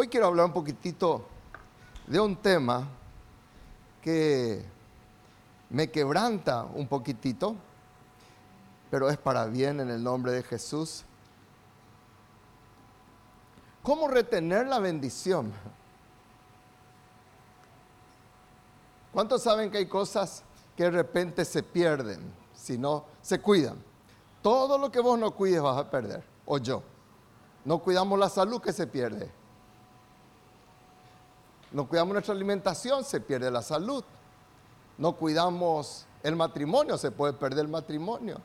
Hoy quiero hablar un poquitito de un tema que me quebranta un poquitito, pero es para bien en el nombre de Jesús. ¿Cómo retener la bendición? ¿Cuántos saben que hay cosas que de repente se pierden si no se cuidan? Todo lo que vos no cuides vas a perder, o yo. No cuidamos la salud que se pierde. No cuidamos nuestra alimentación, se pierde la salud. No cuidamos el matrimonio, se puede perder el matrimonio.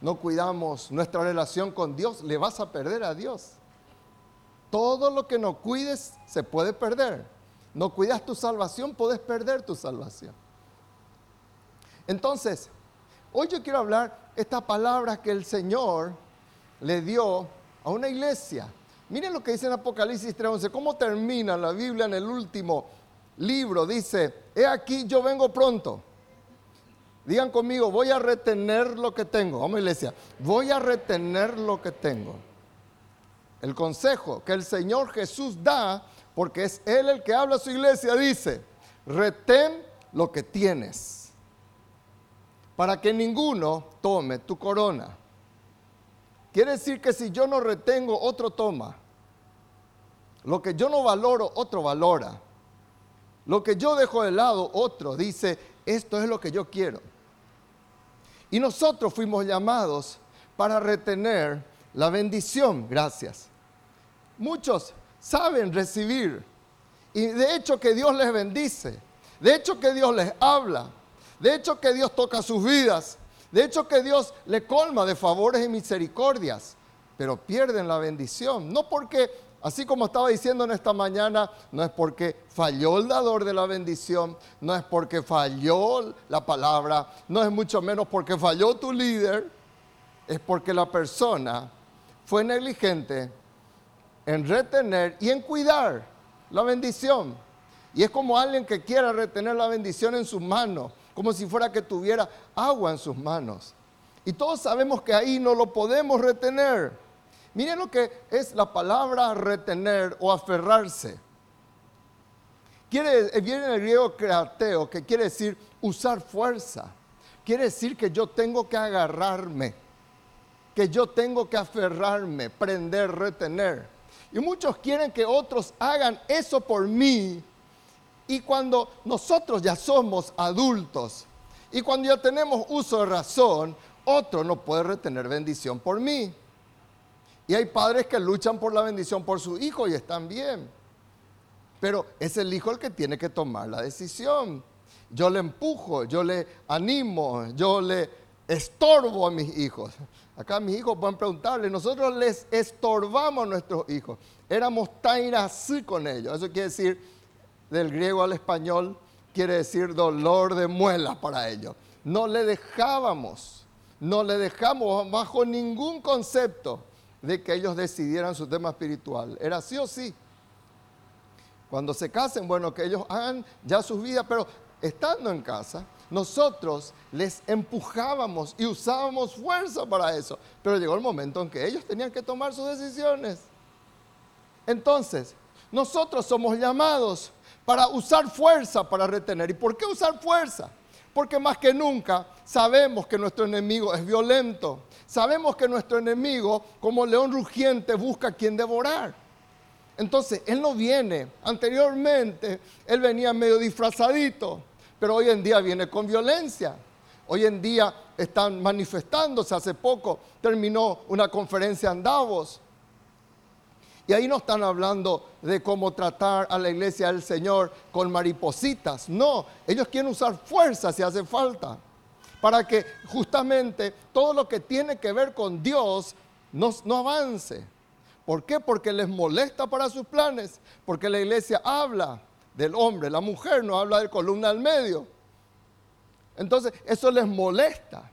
No cuidamos nuestra relación con Dios, le vas a perder a Dios. Todo lo que no cuides se puede perder. No cuidas tu salvación, puedes perder tu salvación. Entonces, hoy yo quiero hablar esta palabra que el Señor le dio a una iglesia. Miren lo que dice en Apocalipsis 3:11, cómo termina la Biblia en el último libro. Dice, he aquí yo vengo pronto. Digan conmigo, voy a retener lo que tengo. Vamos iglesia, voy a retener lo que tengo. El consejo que el Señor Jesús da, porque es Él el que habla a su iglesia, dice, retén lo que tienes, para que ninguno tome tu corona. Quiere decir que si yo no retengo, otro toma. Lo que yo no valoro, otro valora. Lo que yo dejo de lado, otro dice, esto es lo que yo quiero. Y nosotros fuimos llamados para retener la bendición, gracias. Muchos saben recibir. Y de hecho que Dios les bendice. De hecho que Dios les habla. De hecho que Dios toca sus vidas. De hecho que Dios le colma de favores y misericordias, pero pierden la bendición. No porque, así como estaba diciendo en esta mañana, no es porque falló el dador de la bendición, no es porque falló la palabra, no es mucho menos porque falló tu líder, es porque la persona fue negligente en retener y en cuidar la bendición. Y es como alguien que quiera retener la bendición en sus manos como si fuera que tuviera agua en sus manos. Y todos sabemos que ahí no lo podemos retener. Miren lo que es la palabra retener o aferrarse. Quiere, viene el griego createo, que quiere decir usar fuerza. Quiere decir que yo tengo que agarrarme, que yo tengo que aferrarme, prender, retener. Y muchos quieren que otros hagan eso por mí y cuando nosotros ya somos adultos y cuando ya tenemos uso de razón, otro no puede retener bendición por mí. Y hay padres que luchan por la bendición por su hijo y están bien. Pero es el hijo el que tiene que tomar la decisión. Yo le empujo, yo le animo, yo le estorbo a mis hijos. Acá mis hijos pueden preguntarle, nosotros les estorbamos a nuestros hijos. Éramos tan así con ellos. Eso quiere decir, del griego al español quiere decir dolor de muela para ellos. No le dejábamos, no le dejamos bajo ningún concepto de que ellos decidieran su tema espiritual. Era sí o sí. Cuando se casen, bueno, que ellos hagan ya sus vidas, pero estando en casa, nosotros les empujábamos y usábamos fuerza para eso. Pero llegó el momento en que ellos tenían que tomar sus decisiones. Entonces, nosotros somos llamados para usar fuerza para retener. ¿Y por qué usar fuerza? Porque más que nunca sabemos que nuestro enemigo es violento. Sabemos que nuestro enemigo, como león rugiente, busca a quien devorar. Entonces, él no viene. Anteriormente, él venía medio disfrazadito, pero hoy en día viene con violencia. Hoy en día están manifestándose. Hace poco terminó una conferencia en Davos y ahí no están hablando de cómo tratar a la iglesia del Señor con maripositas. No, ellos quieren usar fuerza si hace falta. Para que justamente todo lo que tiene que ver con Dios no, avance. ¿Por qué? Porque les molesta para sus planes. Porque la iglesia habla del hombre, la mujer no habla de columna al medio. Entonces, eso les molesta.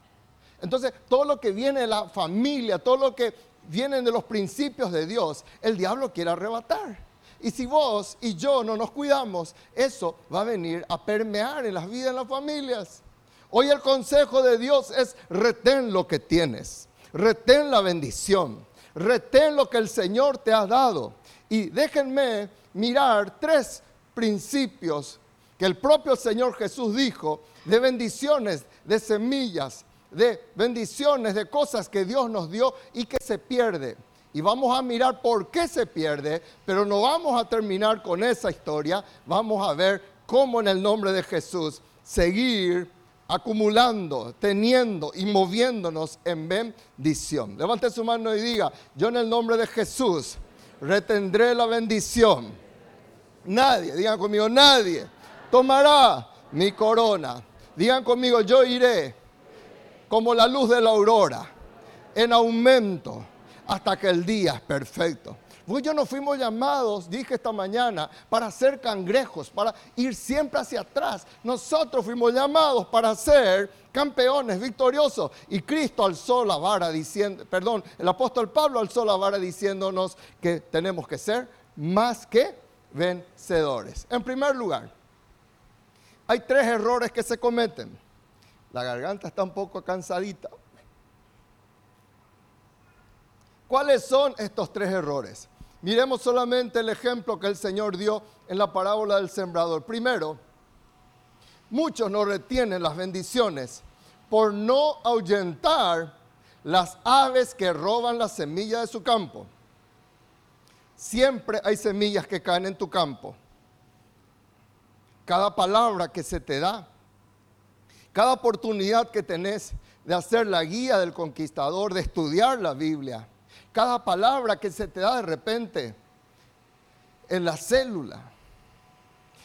Entonces, todo lo que viene de la familia, todo lo que vienen de los principios de Dios, el diablo quiere arrebatar. Y si vos y yo no nos cuidamos, eso va a venir a permear en las vidas de las familias. Hoy el consejo de Dios es retén lo que tienes, retén la bendición, retén lo que el Señor te ha dado. Y déjenme mirar tres principios que el propio Señor Jesús dijo de bendiciones, de semillas, de bendiciones, de cosas que Dios nos dio y que se pierde. Y vamos a mirar por qué se pierde, pero no vamos a terminar con esa historia. Vamos a ver cómo en el nombre de Jesús seguir acumulando, teniendo y moviéndonos en bendición. Levante su mano y diga, yo en el nombre de Jesús retendré la bendición. Nadie, digan conmigo, nadie tomará mi corona. Digan conmigo, yo iré como la luz de la aurora, en aumento hasta que el día es perfecto. Vos y yo no fuimos llamados, dije esta mañana, para ser cangrejos, para ir siempre hacia atrás. Nosotros fuimos llamados para ser campeones, victoriosos. Y Cristo alzó la vara diciendo, perdón, el apóstol Pablo alzó la vara diciéndonos que tenemos que ser más que vencedores. En primer lugar, hay tres errores que se cometen. La garganta está un poco cansadita. ¿Cuáles son estos tres errores? Miremos solamente el ejemplo que el Señor dio en la parábola del sembrador. Primero, muchos no retienen las bendiciones por no ahuyentar las aves que roban la semilla de su campo. Siempre hay semillas que caen en tu campo. Cada palabra que se te da, cada oportunidad que tenés de hacer la guía del conquistador, de estudiar la Biblia, cada palabra que se te da de repente en la célula,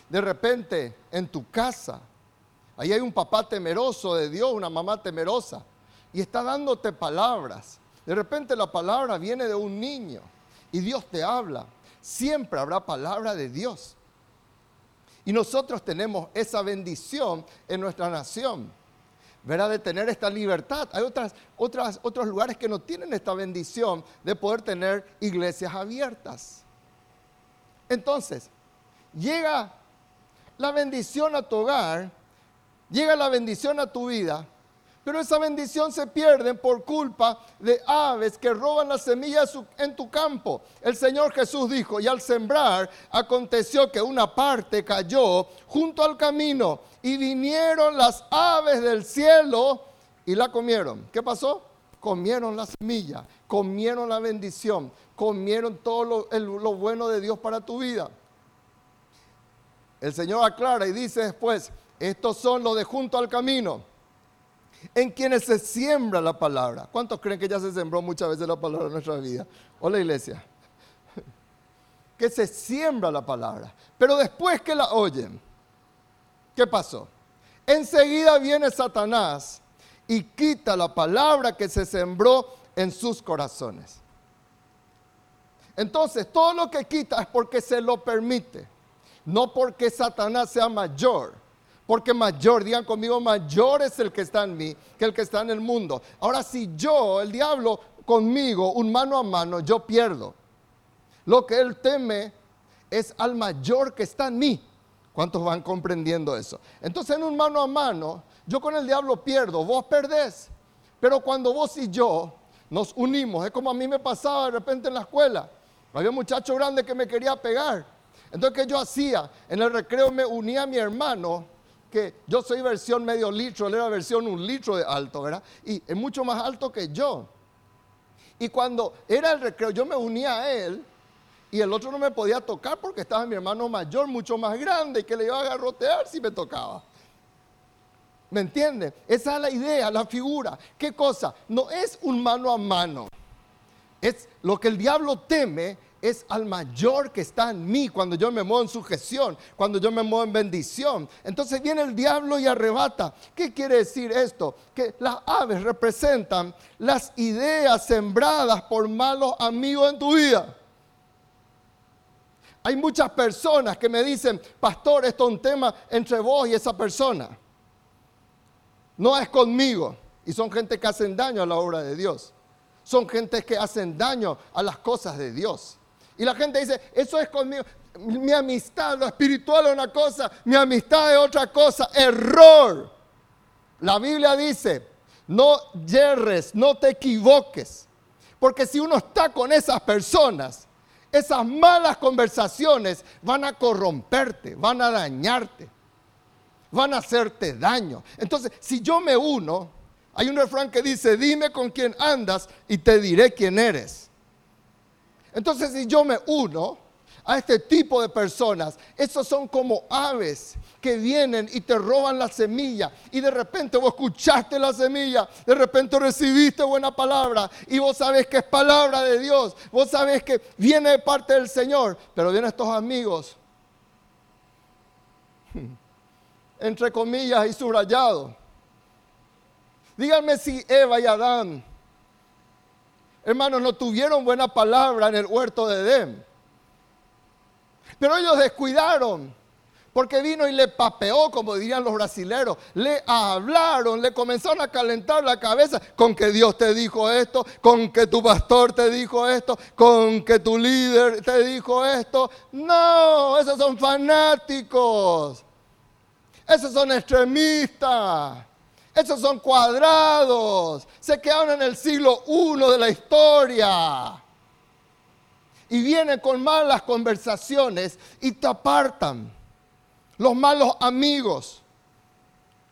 de repente en tu casa. Ahí hay un papá temeroso de Dios, una mamá temerosa, y está dándote palabras. De repente la palabra viene de un niño y Dios te habla. Siempre habrá palabra de Dios. Y nosotros tenemos esa bendición en nuestra nación. ¿verdad? De tener esta libertad. Hay otras, otras, otros lugares que no tienen esta bendición de poder tener iglesias abiertas. Entonces, llega la bendición a tu hogar, llega la bendición a tu vida, pero esa bendición se pierde por culpa de aves que roban las semillas en tu campo. El Señor Jesús dijo, y al sembrar aconteció que una parte cayó junto al camino y vinieron las aves del cielo y la comieron. ¿Qué pasó? Comieron la semilla, comieron la bendición, comieron todo lo, lo bueno de Dios para tu vida. El Señor aclara y dice después, estos son los de junto al camino en quienes se siembra la palabra. ¿Cuántos creen que ya se sembró muchas veces la palabra en nuestra vida? Hola iglesia. Que se siembra la palabra. Pero después que la oyen, ¿qué pasó? Enseguida viene Satanás y quita la palabra que se sembró en sus corazones. Entonces, todo lo que quita es porque se lo permite, no porque Satanás sea mayor porque mayor, digan conmigo, mayor es el que está en mí que el que está en el mundo. Ahora, si yo, el diablo, conmigo, un mano a mano, yo pierdo. Lo que él teme es al mayor que está en mí. ¿Cuántos van comprendiendo eso? Entonces, en un mano a mano, yo con el diablo pierdo, vos perdés. Pero cuando vos y yo nos unimos, es como a mí me pasaba de repente en la escuela. Había un muchacho grande que me quería pegar. Entonces, ¿qué yo hacía? En el recreo me unía a mi hermano que yo soy versión medio litro, él era versión un litro de alto, ¿verdad? Y es mucho más alto que yo. Y cuando era el recreo, yo me unía a él y el otro no me podía tocar porque estaba mi hermano mayor, mucho más grande, que le iba a agarrotear si me tocaba. ¿Me entiende? Esa es la idea, la figura. ¿Qué cosa? No es un mano a mano. Es lo que el diablo teme es al mayor que está en mí cuando yo me muevo en sujeción, cuando yo me muevo en bendición. Entonces viene el diablo y arrebata. ¿Qué quiere decir esto? Que las aves representan las ideas sembradas por malos amigos en tu vida. Hay muchas personas que me dicen, pastor, esto es un tema entre vos y esa persona. No es conmigo. Y son gente que hacen daño a la obra de Dios. Son gente que hacen daño a las cosas de Dios. Y la gente dice, eso es conmigo. Mi amistad, lo espiritual es una cosa, mi amistad es otra cosa. Error. La Biblia dice, no yerres, no te equivoques. Porque si uno está con esas personas Esas malas conversaciones van a corromperte, van a dañarte, van a hacerte daño. Entonces, si yo me uno, hay un refrán que dice, dime con quién andas y te diré quién eres. Entonces, si yo me uno a este tipo de personas, esos son como aves que vienen y te roban la semilla y de repente vos escuchaste la semilla, de repente recibiste buena palabra y vos sabés que es palabra de Dios, vos sabés que viene de parte del Señor, pero vienen estos amigos, entre comillas y subrayados. Díganme si Eva y Adán, hermanos, no tuvieron buena palabra en el huerto de Edén. Pero ellos descuidaron porque vino y le papeó, como dirían los brasileros. Le hablaron, le comenzaron a calentar la cabeza con que Dios te dijo esto, con que tu pastor te dijo esto, con que tu líder te dijo esto. No, esos son fanáticos. Esos son extremistas. Esos son cuadrados. Se quedaron en el siglo I de la historia. Y vienen con malas conversaciones y te apartan los malos amigos.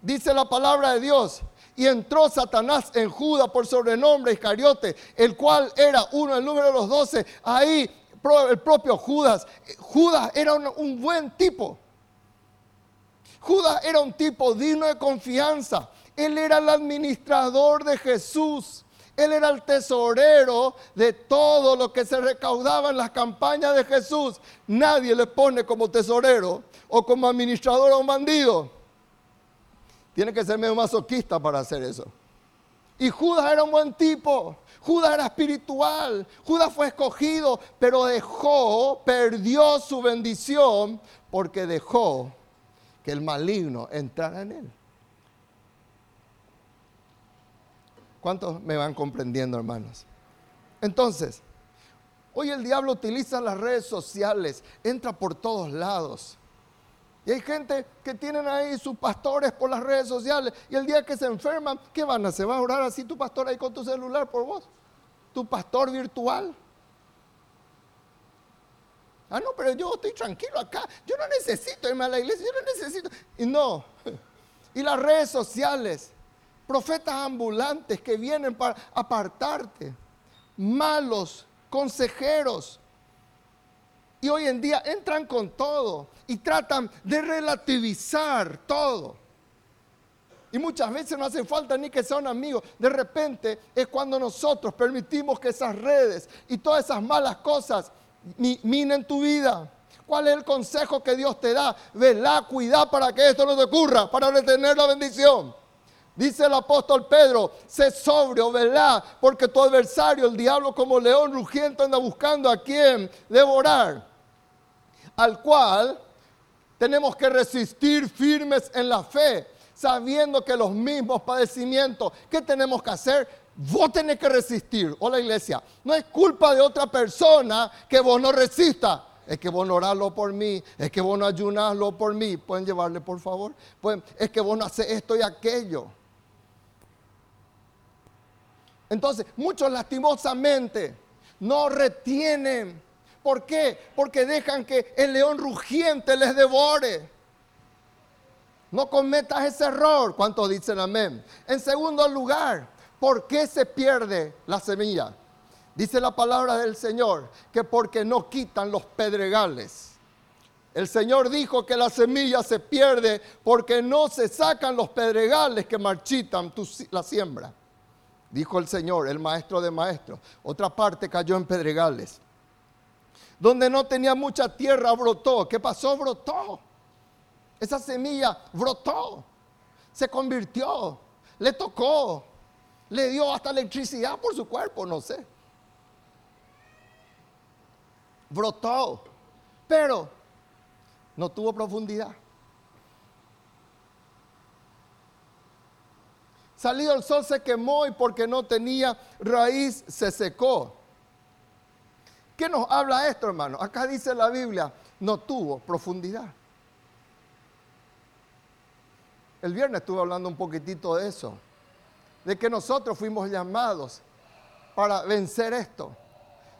Dice la palabra de Dios. Y entró Satanás en Judas por sobrenombre Iscariote, el cual era uno, el número de los doce. Ahí el propio Judas. Judas era un buen tipo. Judas era un tipo digno de confianza. Él era el administrador de Jesús. Él era el tesorero de todo lo que se recaudaba en las campañas de Jesús. Nadie le pone como tesorero o como administrador a un bandido. Tiene que ser medio masoquista para hacer eso. Y Judas era un buen tipo. Judas era espiritual. Judas fue escogido, pero dejó, perdió su bendición porque dejó que el maligno entrara en él. ¿Cuántos me van comprendiendo, hermanos? Entonces, hoy el diablo utiliza las redes sociales, entra por todos lados. Y hay gente que tienen ahí sus pastores por las redes sociales y el día que se enferman, ¿qué van a hacer? ¿Va a orar así tu pastor ahí con tu celular por vos? ¿Tu pastor virtual? Ah, no, pero yo estoy tranquilo acá. Yo no necesito irme a la iglesia, yo no necesito. Y no. Y las redes sociales profetas ambulantes que vienen para apartarte, malos consejeros. Y hoy en día entran con todo y tratan de relativizar todo. Y muchas veces no hace falta ni que sean amigos. De repente es cuando nosotros permitimos que esas redes y todas esas malas cosas minen tu vida. ¿Cuál es el consejo que Dios te da? Velá, cuidá para que esto no te ocurra, para retener la bendición. Dice el apóstol Pedro, sé sobrio, ¿verdad? Porque tu adversario, el diablo como león rugiente, anda buscando a quien devorar. Al cual tenemos que resistir firmes en la fe, sabiendo que los mismos padecimientos, ¿qué tenemos que hacer? Vos tenés que resistir. Hola iglesia, no es culpa de otra persona que vos no resistas es que vos no orarlo por mí, es que vos no ayunarlo por mí. ¿Pueden llevarle, por favor? Pues, es que vos no haces esto y aquello. Entonces, muchos lastimosamente no retienen. ¿Por qué? Porque dejan que el león rugiente les devore. No cometas ese error. ¿Cuántos dicen amén? En segundo lugar, ¿por qué se pierde la semilla? Dice la palabra del Señor que porque no quitan los pedregales. El Señor dijo que la semilla se pierde porque no se sacan los pedregales que marchitan la siembra dijo el Señor, el maestro de maestros. Otra parte cayó en pedregales. Donde no tenía mucha tierra brotó. ¿Qué pasó? Brotó. Esa semilla brotó. Se convirtió. Le tocó. Le dio hasta electricidad por su cuerpo, no sé. Brotó. Pero no tuvo profundidad. Salido el sol se quemó y porque no tenía raíz se secó. ¿Qué nos habla esto, hermano? Acá dice la Biblia, no tuvo profundidad. El viernes estuve hablando un poquitito de eso, de que nosotros fuimos llamados para vencer esto.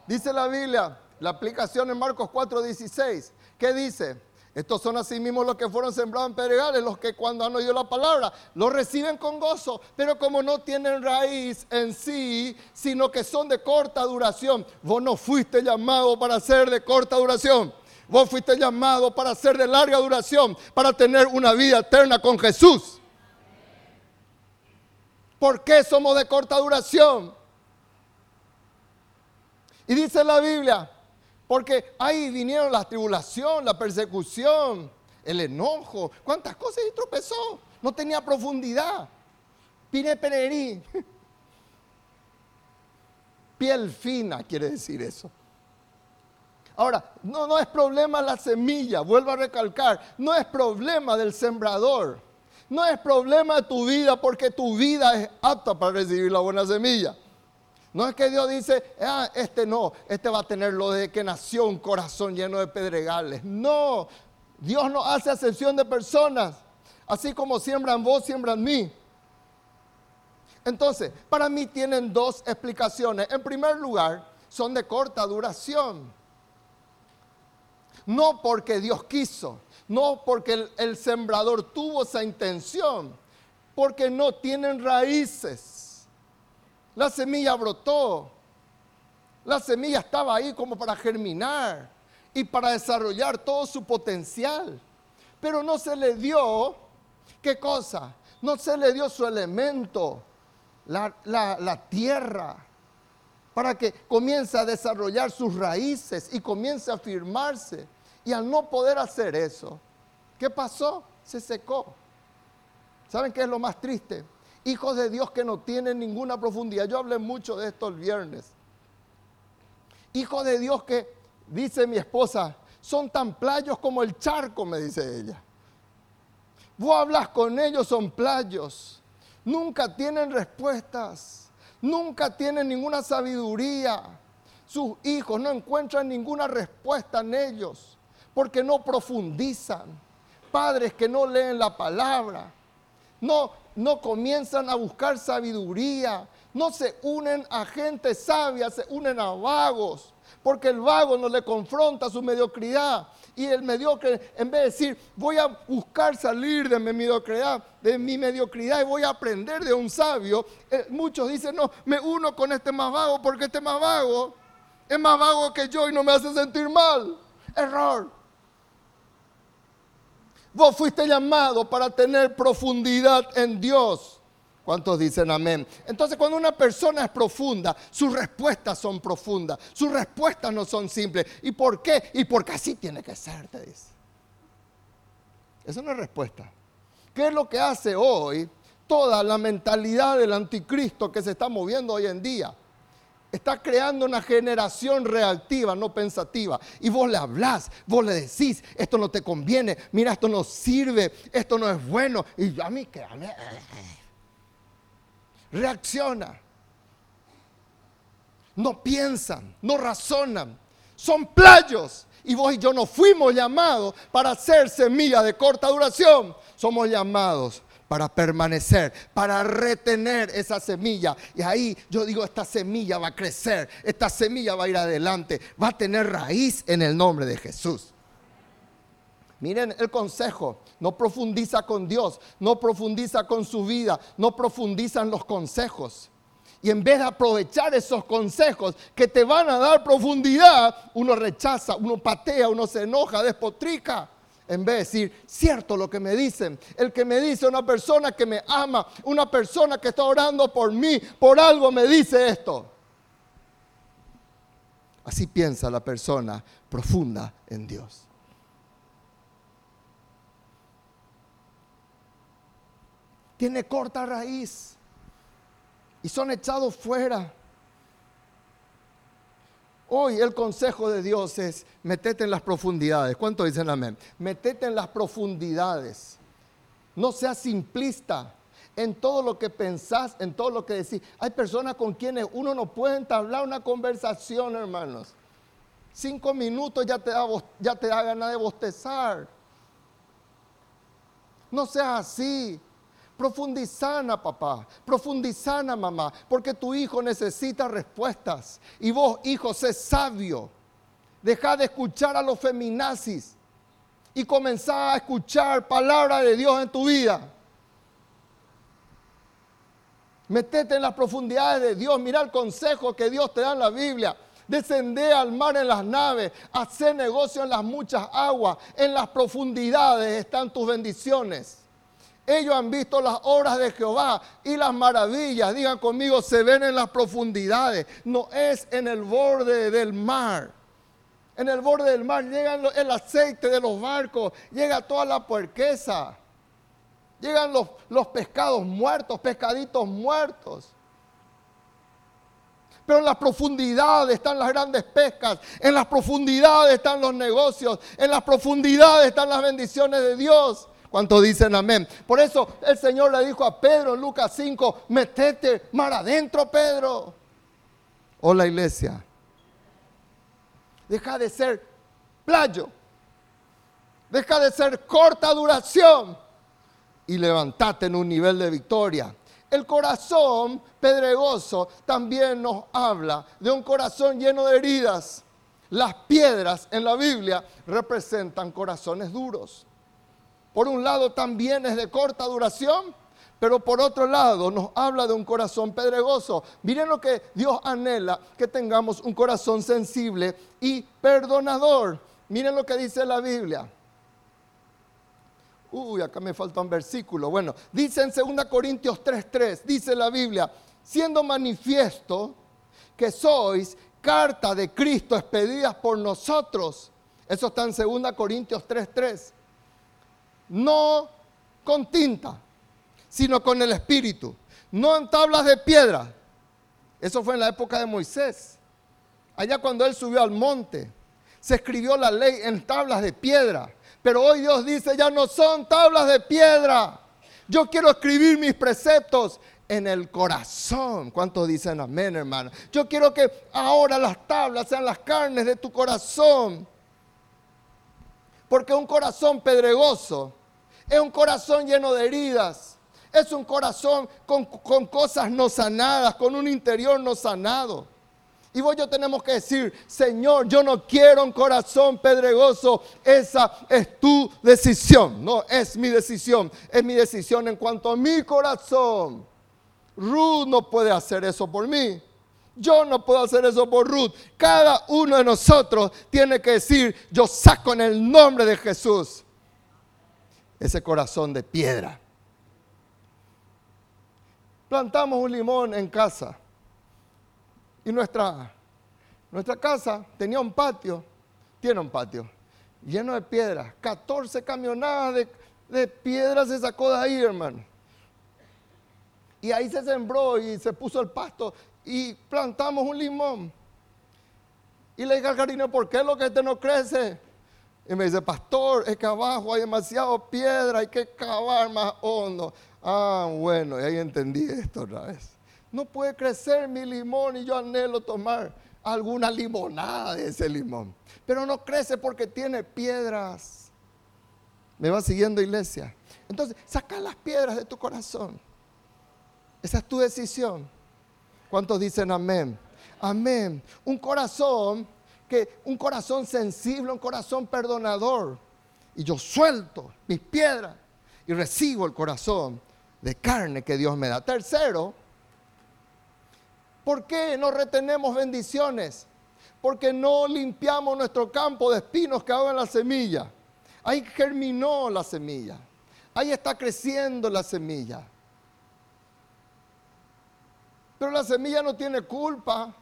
Dice la Biblia La aplicación en Marcos 4:16. ¿Qué dice? Estos son asimismo los que fueron sembrados en pedregales, los que cuando han oído la palabra lo reciben con gozo, pero como no tienen raíz en sí, sino que son de corta duración. Vos no fuiste llamado para ser de corta duración. Vos fuiste llamado para ser de larga duración, para tener una vida eterna con Jesús. ¿Por qué somos de corta duración? Y dice la Biblia, porque ahí vinieron la tribulación, la persecución, el enojo, cuántas cosas y tropezó. No tenía profundidad. Pine pererí. Piel fina quiere decir eso. Ahora, no, no es problema la semilla, vuelvo a recalcar, no es problema del sembrador, no es problema de tu vida porque tu vida es apta para recibir la buena semilla. No es que Dios dice, ah, este no, este va a tener lo de que nació un corazón lleno de pedregales. No, Dios no hace ascensión de personas. Así como siembran vos, siembran mí. Entonces, para mí tienen dos explicaciones. En primer lugar, son de corta duración. No porque Dios quiso, no porque el sembrador tuvo esa intención, porque no tienen raíces la semilla brotó. La semilla estaba ahí como para germinar y para desarrollar todo su potencial. Pero no se le dio, ¿qué cosa? No se le dio su elemento, la, la tierra, para que comience a desarrollar sus raíces y comience a firmarse. Y al no poder hacer eso, ¿qué pasó? Se secó. ¿Saben qué es lo más triste? Hijos de Dios que no tienen ninguna profundidad. Yo hablé mucho de esto el viernes. Hijos de Dios que, dice mi esposa, son tan playos como el charco, me dice ella. Vos hablas con ellos, son playos. Nunca tienen respuestas. Nunca tienen ninguna sabiduría. Sus hijos no encuentran ninguna respuesta en ellos porque no profundizan. Padres que no leen la palabra. No, no comienzan a buscar sabiduría, no se unen a gente sabia, se unen a vagos, porque el vago no le confronta su mediocridad. Y el mediocre, en vez de decir, voy a buscar salir de mi mediocridad, de mi mediocridad y voy a aprender de un sabio, eh, muchos dicen, no, me uno con este más vago porque este más vago es más vago que yo y no me hace sentir mal. Error. Vos fuiste llamado para tener profundidad en Dios. ¿Cuántos dicen amén? Entonces cuando una persona es profunda, sus respuestas son profundas, sus respuestas no son simples. ¿Y por qué? Y porque así tiene que ser, te dice. Esa es una respuesta. ¿Qué es lo que hace hoy toda la mentalidad del anticristo que se está moviendo hoy en día? Está creando una generación reactiva, no pensativa. Y vos le hablás, vos le decís, esto no te conviene, mira, esto no sirve, esto no es bueno. Y a mí que reacciona. No piensan, no razonan. Son playos. Y vos y yo no fuimos llamados para ser semilla de corta duración. Somos llamados para permanecer, para retener esa semilla. Y ahí yo digo, esta semilla va a crecer, esta semilla va a ir adelante, va a tener raíz en el nombre de Jesús. Miren el consejo, no profundiza con Dios, no profundiza con su vida, no profundiza en los consejos. Y en vez de aprovechar esos consejos que te van a dar profundidad, uno rechaza, uno patea, uno se enoja, despotrica en vez de decir, cierto lo que me dicen, el que me dice una persona que me ama, una persona que está orando por mí, por algo me dice esto. Así piensa la persona profunda en Dios. Tiene corta raíz y son echados fuera. Hoy el consejo de Dios es, metete en las profundidades. ¿Cuánto dicen amén? Metete en las profundidades. No seas simplista en todo lo que pensás, en todo lo que decís. Hay personas con quienes uno no puede entablar una conversación, hermanos. Cinco minutos ya te da, ya te da ganas de bostezar. No seas así. Profundizana, papá. Profundizana, mamá. Porque tu hijo necesita respuestas. Y vos, hijo, sé sabio. Deja de escuchar a los feminazis y comenzá a escuchar palabra de Dios en tu vida. Metete en las profundidades de Dios, mira el consejo que Dios te da en la Biblia. Descender al mar en las naves, hacer negocio en las muchas aguas, en las profundidades están tus bendiciones. Ellos han visto las obras de Jehová y las maravillas. Digan conmigo, se ven en las profundidades. No es en el borde del mar. En el borde del mar llega el aceite de los barcos, llega toda la puerqueza. Llegan los, los pescados muertos, pescaditos muertos. Pero en las profundidades están las grandes pescas, en las profundidades están los negocios, en las profundidades están las bendiciones de Dios. ¿Cuántos dicen amén? Por eso el Señor le dijo a Pedro en Lucas 5, metete mar adentro, Pedro. Hola iglesia. Deja de ser playo. Deja de ser corta duración. Y levantate en un nivel de victoria. El corazón pedregoso también nos habla de un corazón lleno de heridas. Las piedras en la Biblia representan corazones duros por un lado también es de corta duración, pero por otro lado nos habla de un corazón pedregoso. Miren lo que Dios anhela, que tengamos un corazón sensible y perdonador. Miren lo que dice la Biblia. Uy, acá me falta un versículo. Bueno, dice en 2 Corintios 3:3, dice la Biblia, siendo manifiesto que sois carta de Cristo expedidas por nosotros. Eso está en 2 Corintios 3:3 no con tinta, sino con el Espíritu, no en tablas de piedra. Eso fue en la época de Moisés. Allá cuando él subió al monte, se escribió la ley en tablas de piedra. Pero hoy Dios dice, ya no son tablas de piedra. Yo quiero escribir mis preceptos en el corazón. ¿Cuántos dicen amén, hermano? Yo quiero que ahora las tablas sean las carnes de tu corazón. Porque un corazón pedregoso es un corazón lleno de heridas. Es un corazón con, cosas no sanadas, con un interior no sanado. Y vos yo tenemos que decir, Señor, yo no quiero un corazón pedregoso. Esa es tu decisión. No es mi decisión. Es mi decisión en cuanto a mi corazón. Ruth no puede hacer eso por mí. Yo no puedo hacer eso por Ruth. Cada uno de nosotros tiene que decir, yo saco en el nombre de Jesús ese corazón de piedra. Plantamos un limón en casa y nuestra, nuestra casa tenía un patio, tiene un patio lleno de piedras, 14 camionadas de, de piedras se sacó de ahí, hermano. Y ahí se sembró y se puso el pasto y plantamos un limón. Y le dije al jardinero, ¿por qué lo que este no crece? Y me dice, pastor, es que abajo hay demasiado piedra, hay que cavar más hondo. Ah, bueno, y ahí entendí esto otra vez. No puede crecer mi limón y yo anhelo tomar alguna limonada de ese limón. Pero no crece porque tiene piedras. ¿Me va siguiendo, iglesia? Entonces, saca las piedras de tu corazón. Esa es tu decisión. ¿Cuántos dicen amén? Amén. Un corazón que un corazón sensible, un corazón perdonador. Y yo suelto mis piedras y recibo el corazón de carne que Dios me da. Tercero, ¿por qué no retenemos bendiciones? Porque no limpiamos nuestro campo de espinos que hagan la semilla. Ahí germinó la semilla. Ahí está creciendo la semilla. Pero la semilla no tiene culpa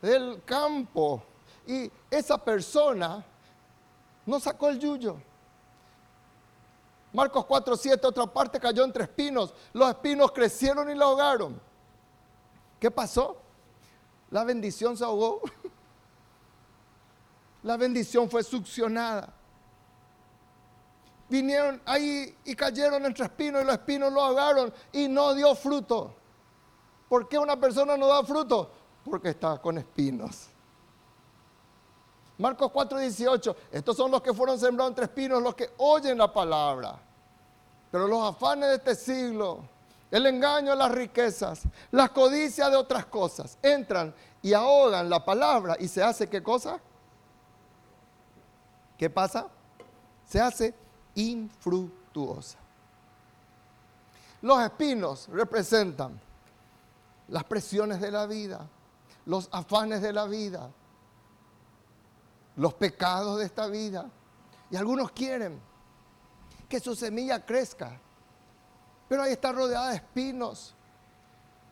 del campo y esa persona no sacó el yuyo. Marcos 4, 7, otra parte cayó entre espinos. Los espinos crecieron y la ahogaron. ¿Qué pasó? La bendición se ahogó. La bendición fue succionada. Vinieron ahí y cayeron entre espinos y los espinos lo ahogaron y no dio fruto. ¿Por qué una persona no da fruto? Porque está con espinos. Marcos 4:18, estos son los que fueron sembrados entre espinos, los que oyen la palabra. Pero los afanes de este siglo, el engaño de las riquezas, las codicias de otras cosas, entran y ahogan la palabra y se hace qué cosa? ¿qué pasa? Se hace infructuosa. Los espinos representan las presiones de la vida, los afanes de la vida, los pecados de esta vida. Y algunos quieren que su semilla crezca, pero ahí está rodeada de espinos.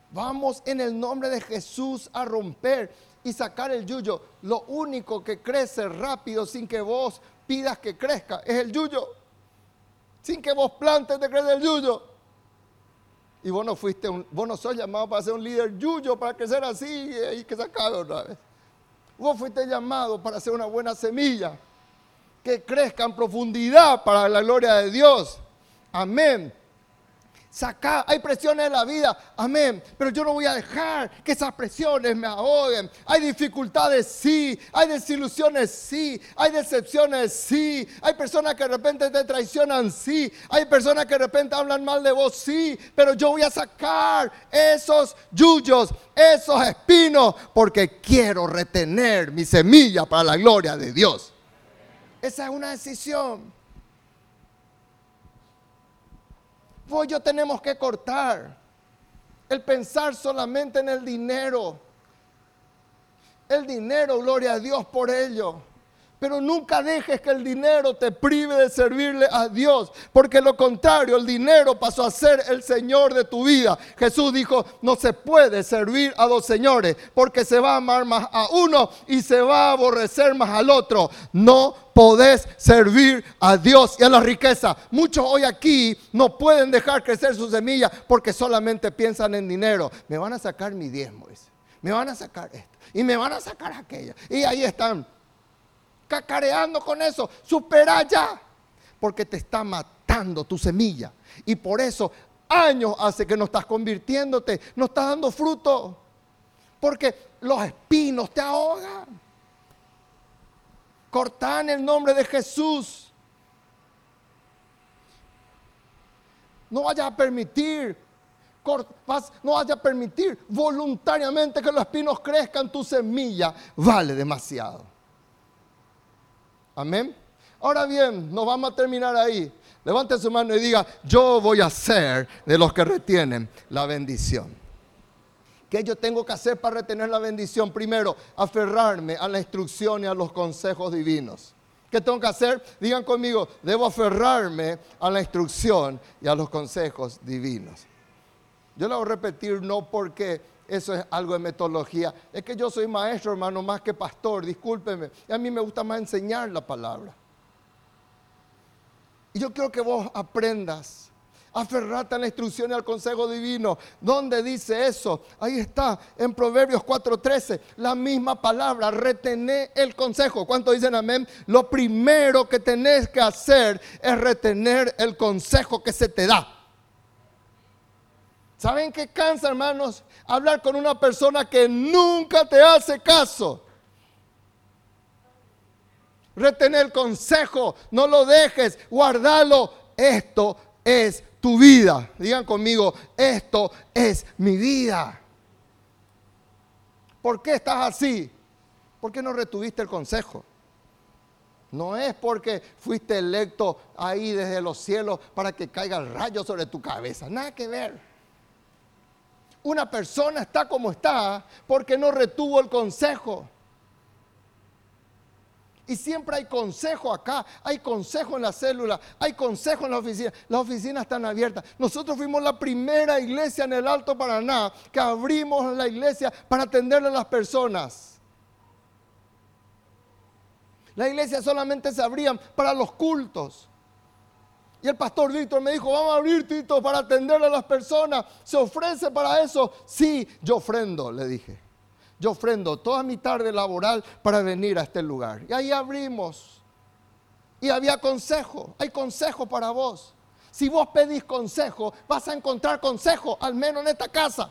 Vamos en el nombre de Jesús a romper y sacar el yuyo. Lo único que crece rápido sin que vos pidas que crezca es el yuyo. Sin que vos plantes te crece el yuyo. Y vos no fuiste un, vos no sos llamado para ser un líder yuyo, para crecer así y que se acabe otra vez. Vos fuiste llamado para ser una buena semilla que crezca en profundidad para la gloria de Dios. Amén. Saca, hay presiones en la vida, amén, pero yo no voy a dejar que esas presiones me ahoguen. Hay dificultades, sí, hay desilusiones, sí, hay decepciones, sí, hay personas que de repente te traicionan, sí, hay personas que de repente hablan mal de vos, sí, pero yo voy a sacar esos yuyos, esos espinos, porque quiero retener mi semilla para la gloria de Dios. Esa es una decisión. Yo tenemos que cortar el pensar solamente en el dinero. El dinero, gloria a Dios por ello. Pero nunca dejes que el dinero te prive de servirle a Dios, porque lo contrario, el dinero pasó a ser el Señor de tu vida. Jesús dijo, no se puede servir a dos señores, porque se va a amar más a uno y se va a aborrecer más al otro. No podés servir a Dios y a la riqueza. Muchos hoy aquí no pueden dejar crecer su semilla porque solamente piensan en dinero. Me van a sacar mi diezmo, me van a sacar esto y me van a sacar aquello. Y ahí están cacareando con eso. Supera ya. Porque te está matando tu semilla. Y por eso años hace que no estás convirtiéndote, no estás dando fruto. Porque los espinos te ahogan. Cortan el nombre de Jesús. No vayas a permitir, no vayas a permitir voluntariamente que los espinos crezcan. Tu semilla vale demasiado. Amén. Ahora bien, nos vamos a terminar ahí. Levante su mano y diga, yo voy a ser de los que retienen la bendición. ¿Qué yo tengo que hacer para retener la bendición? Primero, aferrarme a la instrucción y a los consejos divinos. ¿Qué tengo que hacer? Digan conmigo, debo aferrarme a la instrucción y a los consejos divinos. Yo lo voy a repetir no porque eso es algo de metodología. Es que yo soy maestro, hermano, más que pastor, discúlpeme. A mí me gusta más enseñar la palabra. Y yo quiero que vos aprendas. Aferrate a la instrucción y al consejo divino. ¿Dónde dice eso? Ahí está, en Proverbios 4:13, la misma palabra, retener el consejo. ¿Cuánto dicen amén? Lo primero que tenés que hacer es retener el consejo que se te da. ¿Saben qué cansa, hermanos? Hablar con una persona que nunca te hace caso. Retener el consejo, no lo dejes, guardalo. Esto es tu vida. Digan conmigo, esto es mi vida. ¿Por qué estás así? ¿Por qué no retuviste el consejo? No es porque fuiste electo ahí desde los cielos para que caiga el rayo sobre tu cabeza. Nada que ver. Una persona está como está porque no retuvo el consejo. Y siempre hay consejo acá, hay consejo en la célula, hay consejo en la oficina. Las oficinas están abiertas. Nosotros fuimos la primera iglesia en el Alto Paraná que abrimos la iglesia para atenderle a las personas. La iglesia solamente se abrían para los cultos. Y el pastor Víctor me dijo, vamos a abrir Tito para atender a las personas. ¿Se ofrece para eso? Sí, yo ofrendo, le dije. Yo ofrendo toda mi tarde laboral para venir a este lugar. Y ahí abrimos. Y había consejo, hay consejo para vos. Si vos pedís consejo, vas a encontrar consejo, al menos en esta casa.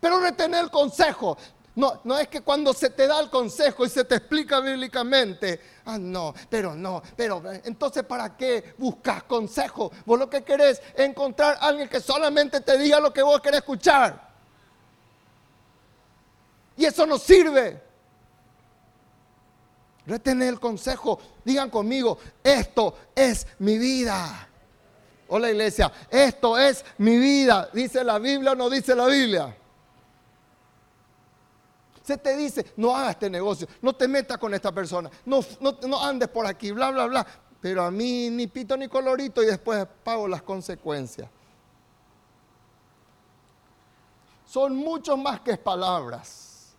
Pero retener el consejo. No, no es que cuando se te da el consejo y se te explica bíblicamente, ah, no, pero no, pero entonces ¿para qué buscas consejo? Vos lo que querés es encontrar a alguien que solamente te diga lo que vos querés escuchar. Y eso no sirve. Retener el consejo. Digan conmigo, esto es mi vida. Hola iglesia, esto es mi vida. ¿Dice la Biblia o no dice la Biblia? Se te dice, no hagas este negocio, no te metas con esta persona, no, no, andes por aquí, bla, bla, bla. Pero a mí ni pito ni colorito y después pago las consecuencias. Son mucho más que palabras.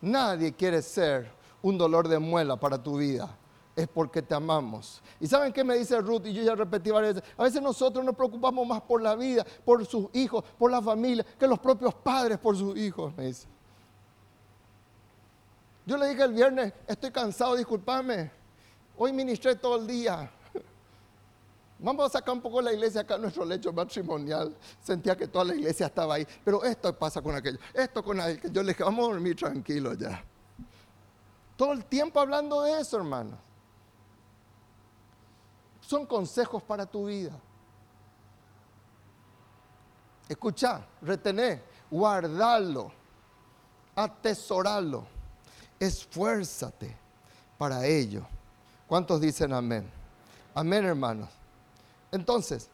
Nadie quiere ser un dolor de muela para tu vida es porque te amamos. ¿Y saben qué me dice Ruth? Y yo ya repetí varias veces. A veces nosotros nos preocupamos más por la vida, por sus hijos, por la familia, que los propios padres por sus hijos, me dice. Yo le dije el viernes, estoy cansado, discúlpame. Hoy ministré todo el día. Vamos a sacar un poco la iglesia acá, nuestro lecho matrimonial. Sentía que toda la iglesia estaba ahí. Pero esto pasa con aquello, esto con aquello. Yo le dije, vamos a dormir tranquilos ya. Todo el tiempo hablando de eso, hermano. Son consejos para tu vida. Escucha, retener, guardarlo, atesorarlo, esfuérzate para ello. ¿Cuántos dicen amén? Amén, hermanos. Entonces,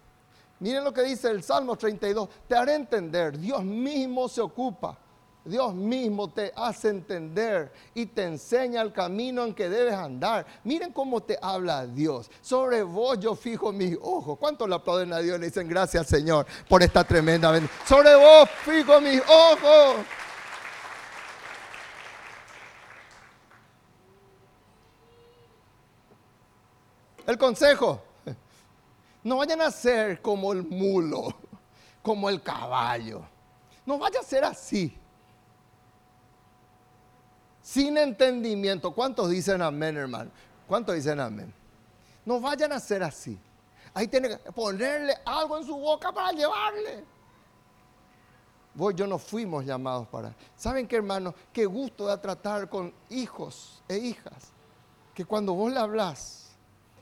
miren lo que dice el Salmo 32. Te haré entender, Dios mismo se ocupa Dios mismo te hace entender y te enseña el camino en que debes andar. Miren cómo te habla Dios. Sobre vos yo fijo mis ojos. ¿Cuántos le aplauden a Dios y le dicen gracias Señor por esta tremenda bendición? Sobre vos fijo mis ojos. El consejo. No vayan a ser como el mulo, como el caballo. No vaya a ser así sin entendimiento. ¿Cuántos dicen amén, hermano? ¿Cuántos dicen amén? No vayan a ser así. Ahí tiene que ponerle algo en su boca para llevarle. Vos yo no fuimos llamados para. ¿Saben qué, hermano? Qué gusto da tratar con hijos e hijas. Que cuando vos le hablas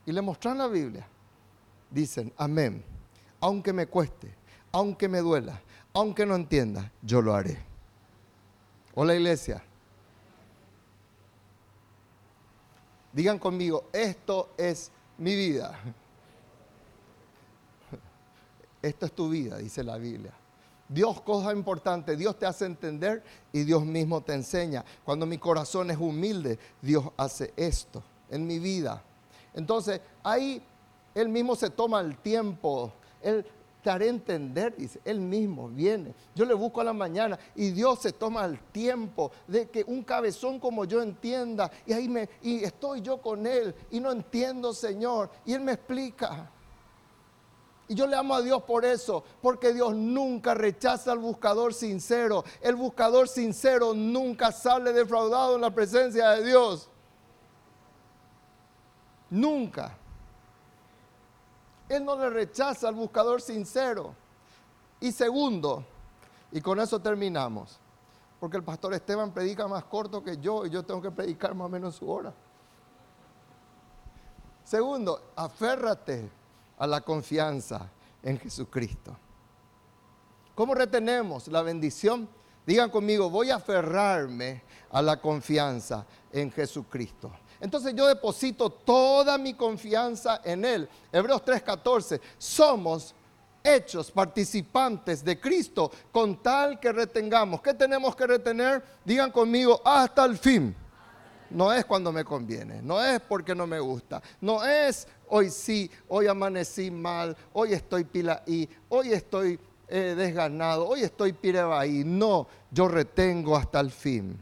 y le mostrás la Biblia, dicen, amén. Aunque me cueste, aunque me duela, aunque no entienda, yo lo haré. Hola iglesia. Digan conmigo, esto es mi vida. Esto es tu vida, dice la Biblia. Dios, cosa importante, Dios te hace entender y Dios mismo te enseña. Cuando mi corazón es humilde, Dios hace esto en mi vida. Entonces, ahí Él mismo se toma el tiempo. Él te haré entender, dice, Él mismo viene. Yo le busco a la mañana y Dios se toma el tiempo de que un cabezón como yo entienda y ahí me, y estoy yo con Él y no entiendo, Señor, y Él me explica. Y yo le amo a Dios por eso, porque Dios nunca rechaza al buscador sincero. El buscador sincero nunca sale defraudado en la presencia de Dios. Nunca. Él no le rechaza al buscador sincero. Y segundo, y con eso terminamos, porque el pastor Esteban predica más corto que yo y yo tengo que predicar más o menos su hora. Segundo, aférrate a la confianza en Jesucristo. ¿Cómo retenemos la bendición? Digan conmigo, voy a aferrarme a la confianza en Jesucristo. Entonces yo deposito toda mi confianza en Él. Hebreos 3:14, somos hechos participantes de Cristo con tal que retengamos. ¿Qué tenemos que retener? Digan conmigo, hasta el fin. No es cuando me conviene, no es porque no me gusta, no es hoy sí, hoy amanecí mal, hoy estoy pila y, hoy estoy eh, desganado, hoy estoy pirebaí. No, yo retengo hasta el fin.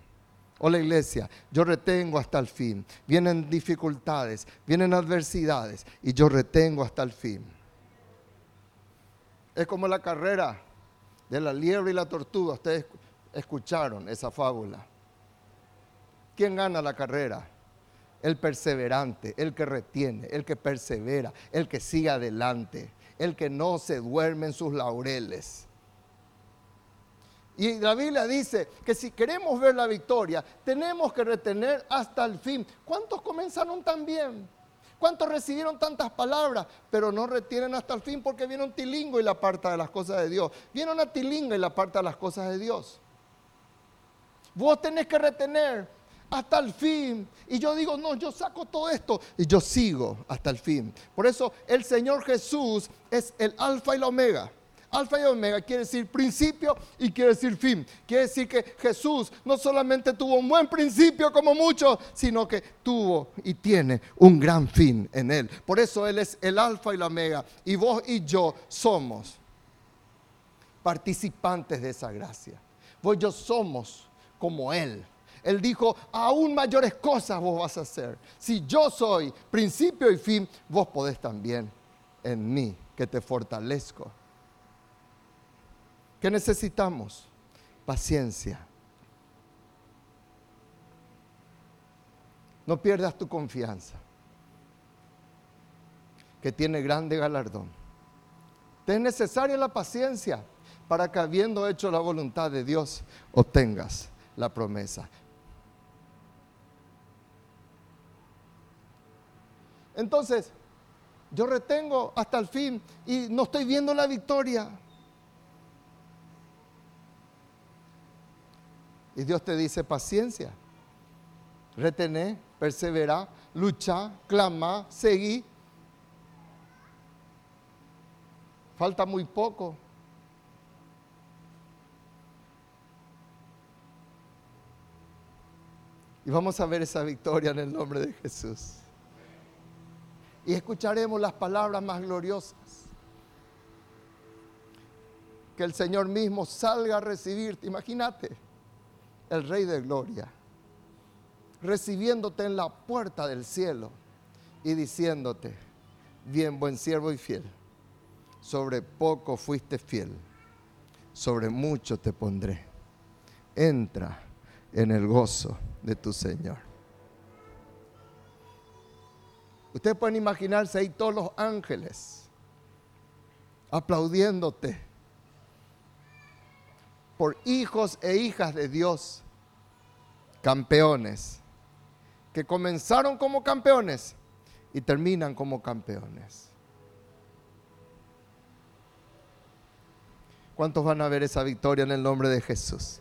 Hola iglesia, yo retengo hasta el fin. Vienen dificultades, vienen adversidades y yo retengo hasta el fin. Es como la carrera de la liebre y la tortuga. Ustedes escucharon esa fábula. ¿Quién gana la carrera? El perseverante, el que retiene, el que persevera, el que sigue adelante, el que no se duerme en sus laureles. Y la Biblia dice que si queremos ver la victoria, tenemos que retener hasta el fin. ¿Cuántos comenzaron tan bien? ¿Cuántos recibieron tantas palabras, pero no retienen hasta el fin porque viene un tilingo y la aparta de las cosas de Dios? Viene una tilinga y la aparta de las cosas de Dios. Vos tenés que retener hasta el fin. Y yo digo, no, yo saco todo esto y yo sigo hasta el fin. Por eso el Señor Jesús es el alfa y la omega. Alfa y omega quiere decir principio y quiere decir fin. Quiere decir que Jesús no solamente tuvo un buen principio como muchos, sino que tuvo y tiene un gran fin en él. Por eso Él es el alfa y la omega. Y vos y yo somos participantes de esa gracia. Vos y yo somos como Él. Él dijo, aún mayores cosas vos vas a hacer. Si yo soy principio y fin, vos podés también en mí, que te fortalezco. ¿Qué necesitamos? Paciencia. No pierdas tu confianza, que tiene grande galardón. Te es necesaria la paciencia para que habiendo hecho la voluntad de Dios, obtengas la promesa. Entonces, yo retengo hasta el fin y no estoy viendo la victoria. Y Dios te dice paciencia, retener, perseverar, luchar, clamar, seguir. Falta muy poco. Y vamos a ver esa victoria en el nombre de Jesús. Y escucharemos las palabras más gloriosas. Que el Señor mismo salga a recibirte. Imagínate, el Rey de Gloria, recibiéndote en la puerta del cielo y diciéndote, bien, buen siervo y fiel, sobre poco fuiste fiel, sobre mucho te pondré. Entra en el gozo de tu Señor. Ustedes pueden imaginarse ahí todos los ángeles aplaudiéndote por hijos e hijas de Dios, campeones, que comenzaron como campeones y terminan como campeones. ¿Cuántos van a ver esa victoria en el nombre de Jesús?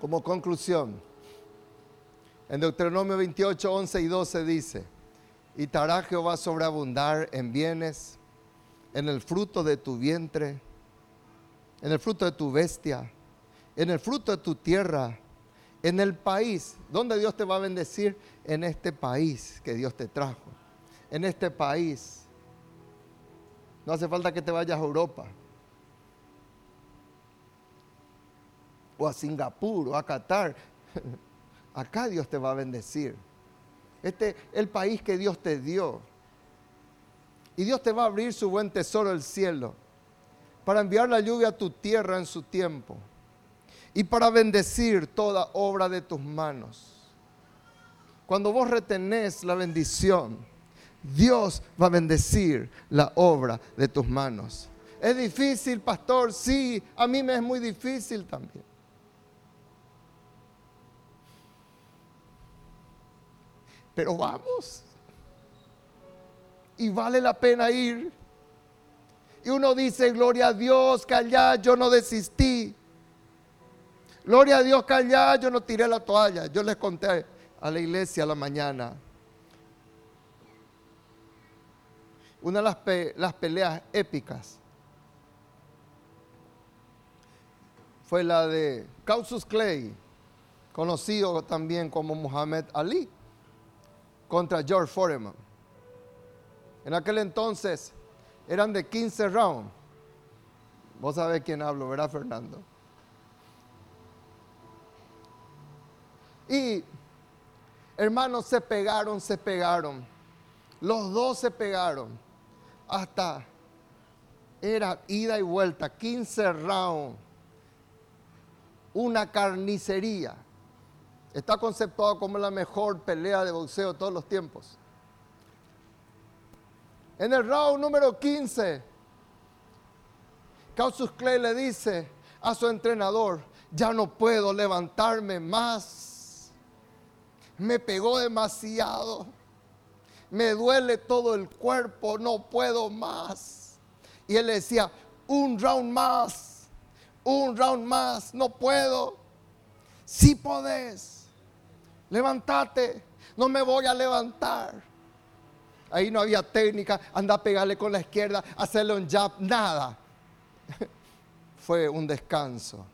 Como conclusión, en Deuteronomio 28, 11 y 12 dice, y te hará Jehová sobreabundar en bienes, en el fruto de tu vientre, en el fruto de tu bestia, en el fruto de tu tierra, en el país. ¿Dónde Dios te va a bendecir? En este país que Dios te trajo. En este país. No hace falta que te vayas a Europa. o a Singapur o a Qatar. Acá Dios te va a bendecir. Este es el país que Dios te dio. Y Dios te va a abrir su buen tesoro el cielo para enviar la lluvia a tu tierra en su tiempo y para bendecir toda obra de tus manos. Cuando vos retenés la bendición, Dios va a bendecir la obra de tus manos. ¿Es difícil, pastor? Sí, a mí me es muy difícil también. Pero vamos. Y vale la pena ir. Y uno dice, gloria a Dios, que allá yo no desistí. Gloria a Dios que allá yo no tiré la toalla. Yo les conté a la iglesia a la mañana. Una de las, peleas épicas fue la de Causus Clay, conocido también como Muhammad Ali contra George Foreman. En aquel entonces eran de 15 rounds. Vos sabés quién hablo, ¿verdad, Fernando? Y hermanos, se pegaron, se pegaron. Los dos se pegaron. Hasta era ida y vuelta, 15 rounds. Una carnicería. Está conceptuado como la mejor pelea de boxeo de todos los tiempos. En el round número 15, Causus Clay le dice a su entrenador, ya no puedo levantarme más. Me pegó demasiado. Me duele todo el cuerpo, no puedo más. Y él le decía, un round más, un round más, no puedo Si podés, levántate, no me voy a levantar. Ahí no había técnica, anda a pegarle con la izquierda, hacerle un jab, nada. Fue un descanso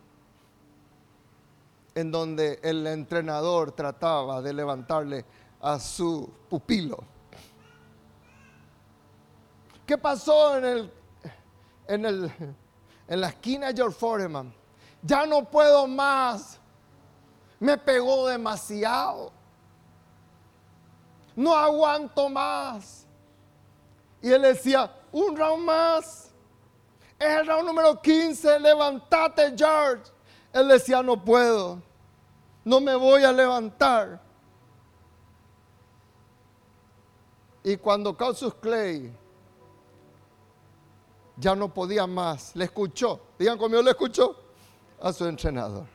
en donde el entrenador trataba de levantarle a su pupilo. ¿Qué pasó en, el, en, el, en la esquina George Foreman? Ya no puedo más. Me pegó demasiado. No aguanto más. Y él decía, un round más. Es el round número 15. Levántate, George. Él decía, no puedo. No me voy a levantar. Y cuando Cassius Clay ya no podía más, le escuchó, digan conmigo, le escuchó a su entrenador.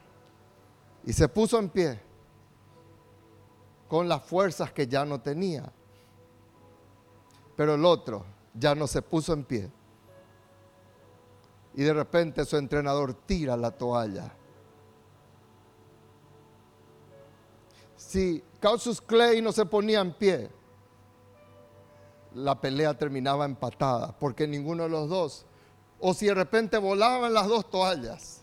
Y se puso en pie con las fuerzas que ya no tenía. Pero el otro ya no se puso en pie. Y de repente su entrenador tira la toalla. Si Cassius Clay no se ponía en pie, la pelea terminaba empatada, porque ninguno de los dos, o si de repente volaban las dos toallas,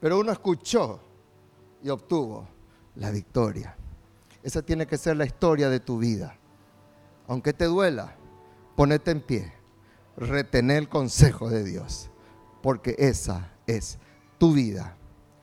pero uno escuchó y obtuvo la victoria. Esa tiene que ser la historia de tu vida. Aunque te duela, ponete en pie, retener el consejo de Dios, porque esa es tu vida